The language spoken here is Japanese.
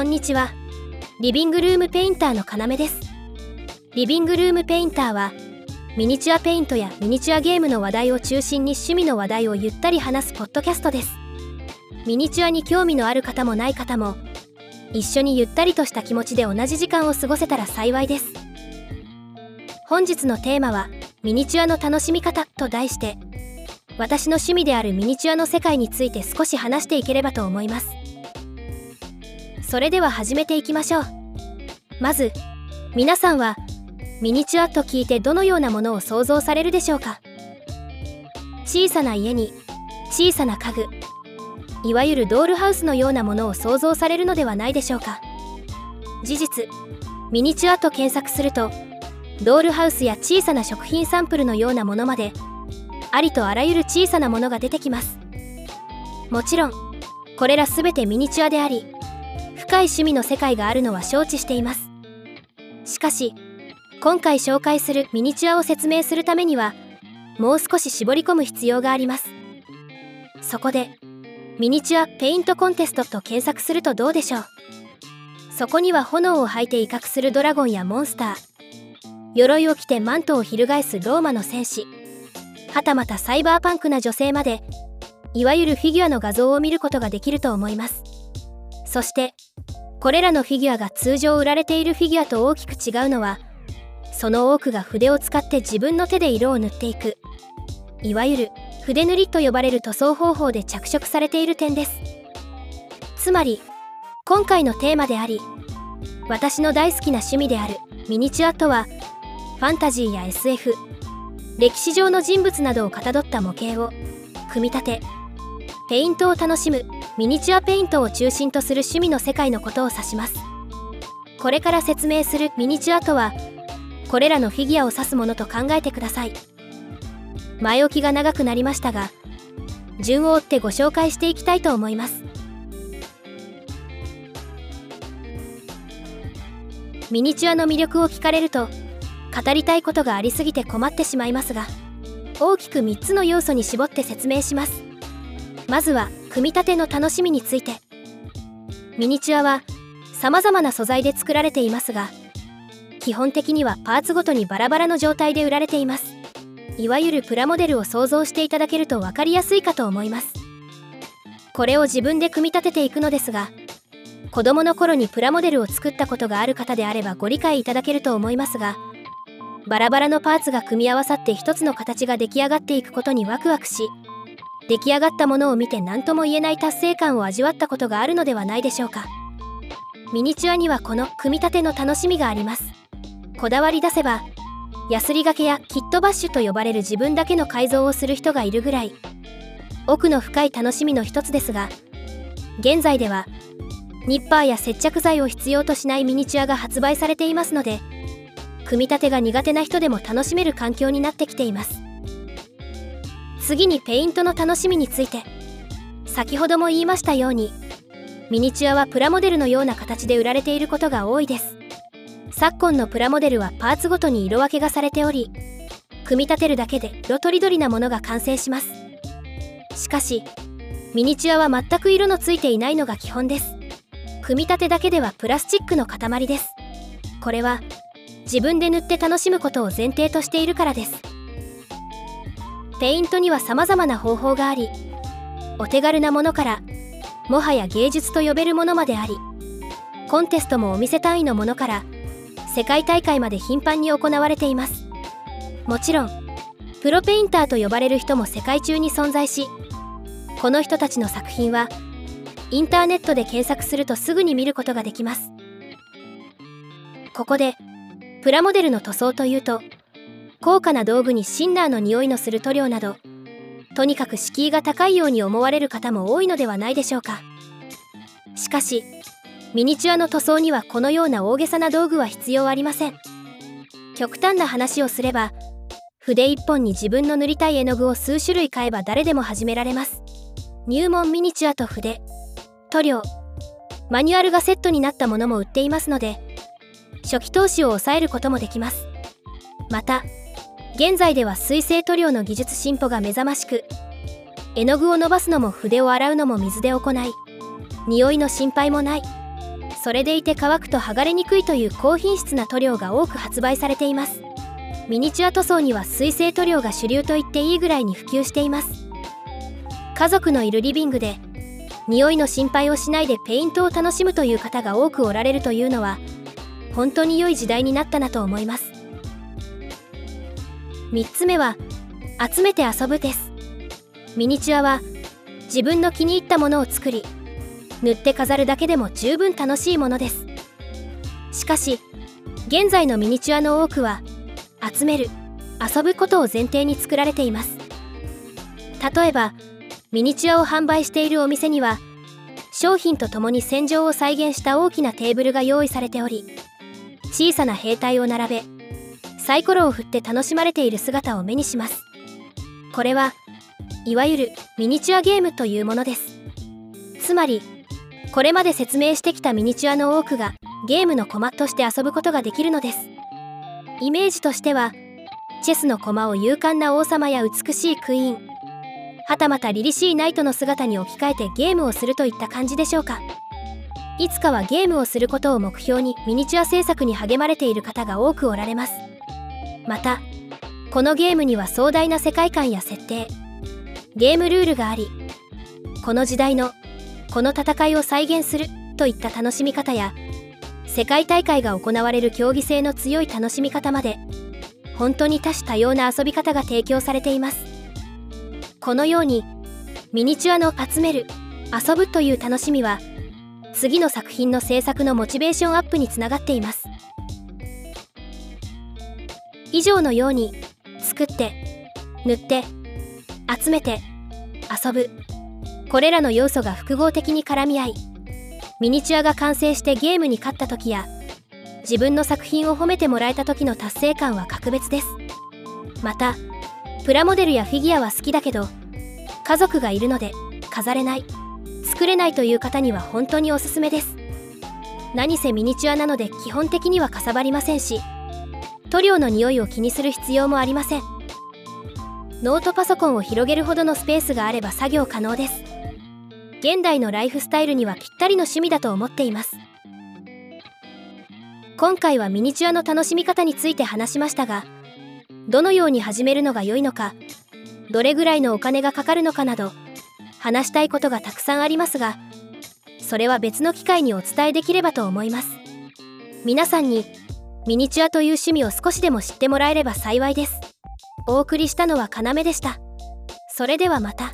こんにちは。リビングルームペインターの要です。リビングルームペインターはミニチュアペイントやミニチュアゲームの話題を中心に趣味の話題をゆったり話すポッドキャストです。ミニチュアに興味のある方もない方も一緒にゆったりとした気持ちで同じ時間を過ごせたら幸いです。本日のテーマはミニチュアの楽しみ方と題して私の趣味であるミニチュアの世界について少し話していければと思います。それでは始めていきましょう。まず皆さんはミニチュアと聞いてどのようなものを想像されるでしょうか？小さな家に小さな家具いわゆるドールハウスのようなものを想像されるのではないでしょうか？事実ミニチュアと検索するとドールハウスや小さな食品サンプルのようなものまでありとあらゆる小さなものが出てきます。もちろんこれら全てミニチュアであり深い趣味の世界があるのは承知しています。しかし今回紹介するミニチュアを説明するためにはもう少し絞り込む必要があります。そこでミニチュアペイントコンテストと検索するとどうでしょう。そこには炎を吐いて威嚇するドラゴンやモンスター鎧を着てマントを翻すローマの戦士はたまたサイバーパンクな女性までいわゆるフィギュアの画像を見ることができると思います。そしてこれらのフィギュアが通常売られているフィギュアと大きく違うのはその多くが筆を使って自分の手で色を塗っていくいわゆる筆塗りと呼ばれる塗装方法で着色されている点です。つまり今回のテーマであり私の大好きな趣味であるミニチュアとはファンタジーや SF 歴史上の人物などをかたどった模型を組み立てペイントを楽しむミニチュアペイントを中心とする趣味の世界のことを指します。これから説明するミニチュアとはこれらのフィギュアを指すものと考えてください。前置きが長くなりましたが順を追ってご紹介していきたいと思います。ミニチュアの魅力を聞かれると語りたいことがありすぎて困ってしまいますが大きく3つの要素に絞って説明します。まずは組み立ての楽しみについて。ミニチュアは様々な素材で作られていますが基本的にはパーツごとにバラバラの状態で売られています。いわゆるプラモデルを想像していただけると分かりやすいかと思います。これを自分で組み立てていくのですが子供の頃にプラモデルを作ったことがある方であればご理解いただけると思いますがバラバラのパーツが組み合わさって一つの形が出来上がっていくことにワクワクし出来上がったものを見て何とも言えない達成感を味わったことがあるのではないでしょうか。ミニチュアにはこの組み立ての楽しみがあります。こだわり出せばヤスリがけやキットバッシュと呼ばれる自分だけの改造をする人がいるぐらい。奥の深い楽しみの一つですが現在ではニッパーや接着剤を必要としないミニチュアが発売されていますので組み立てが苦手な人でも楽しめる環境になってきています。次にペイントの楽しみについて。先ほども言いましたようにミニチュアはプラモデルのような形で売られていることが多いです。昨今のプラモデルはパーツごとに色分けがされており組み立てるだけで色とりどりなものが完成します。しかしミニチュアは全く色のついていないのが基本です。組み立てだけではプラスチックの塊です。これは自分で塗って楽しむことを前提としているからです。ペイントには様々な方法がありお手軽なものからもはや芸術と呼べるものまでありコンテストもお店単位のものから世界大会まで頻繁に行われています。もちろんプロペインターと呼ばれる人も世界中に存在しこの人たちの作品はインターネットで検索するとすぐに見ることができます。ここでプラモデルの塗装というと高価な道具にシンナーの匂いのする塗料などとにかく敷居が高いように思われる方も多いのではないでしょうか。しかしミニチュアの塗装にはこのような大げさな道具は必要ありません。極端な話をすれば筆一本に自分の塗りたい絵の具を数種類買えば誰でも始められます。入門ミニチュアと筆塗料マニュアルがセットになったものも売っていますので初期投資を抑えることもできます。また現在では水性塗料の技術進歩が目覚ましく絵の具を伸ばすのも筆を洗うのも水で行い匂いの心配もない。それでいて乾くと剥がれにくいという高品質な塗料が多く発売されています。ミニチュア塗装には水性塗料が主流と言っていいぐらいに普及しています。家族のいるリビングで匂いの心配をしないでペイントを楽しむという方が多くおられるというのは本当に良い時代になったなと思います。3つ目は集めて遊ぶです。ミニチュアは自分の気に入ったものを作り塗って飾るだけでも十分楽しいものです。しかし現在のミニチュアの多くは集める遊ぶことを前提に作られています。例えばミニチュアを販売しているお店には商品とともに戦場を再現した大きなテーブルが用意されており小さな兵隊を並べサイコロを振って楽しまれている姿を目にします。これはいわゆるミニチュアゲームというものです。つまりこれまで説明してきたミニチュアの多くがゲームの駒として遊ぶことができるのです。イメージとしてはチェスの駒を勇敢な王様や美しいクイーンはたまた凛々しいナイトの姿に置き換えてゲームをするといった感じでしょうか。いつかはゲームをすることを目標にミニチュア制作に励まれている方が多くおられます。またこのゲームには壮大な世界観や設定ゲームルールがありこの時代のこの戦いを再現するといった楽しみ方や世界大会が行われる競技性の強い楽しみ方まで本当に多種多様な遊び方が提供されています。このようにミニチュアの集める遊ぶという楽しみは次の作品の制作のモチベーションアップにつながっています。以上のように作って塗って集めて遊ぶ。これらの要素が複合的に絡み合いミニチュアが完成してゲームに勝った時や自分の作品を褒めてもらえた時の達成感は格別です。またプラモデルやフィギュアは好きだけど家族がいるので飾れない作れないという方には本当におすすめです。何せミニチュアなので基本的にはかさばりませんし塗料の匂いを気にする必要もありません。ノートパソコンを広げるほどのスペースがあれば作業可能です。現代のライフスタイルにはぴったりの趣味だと思っています。今回はミニチュアの楽しみ方について話しましたがどのように始めるのが良いのかどれぐらいのお金がかかるのかなど話したいことがたくさんありますがそれは別の機会にお伝えできればと思います。皆さんにミニチュアという趣味を少しでも知ってもらえれば幸いです。お送りしたのは要でした。それではまた。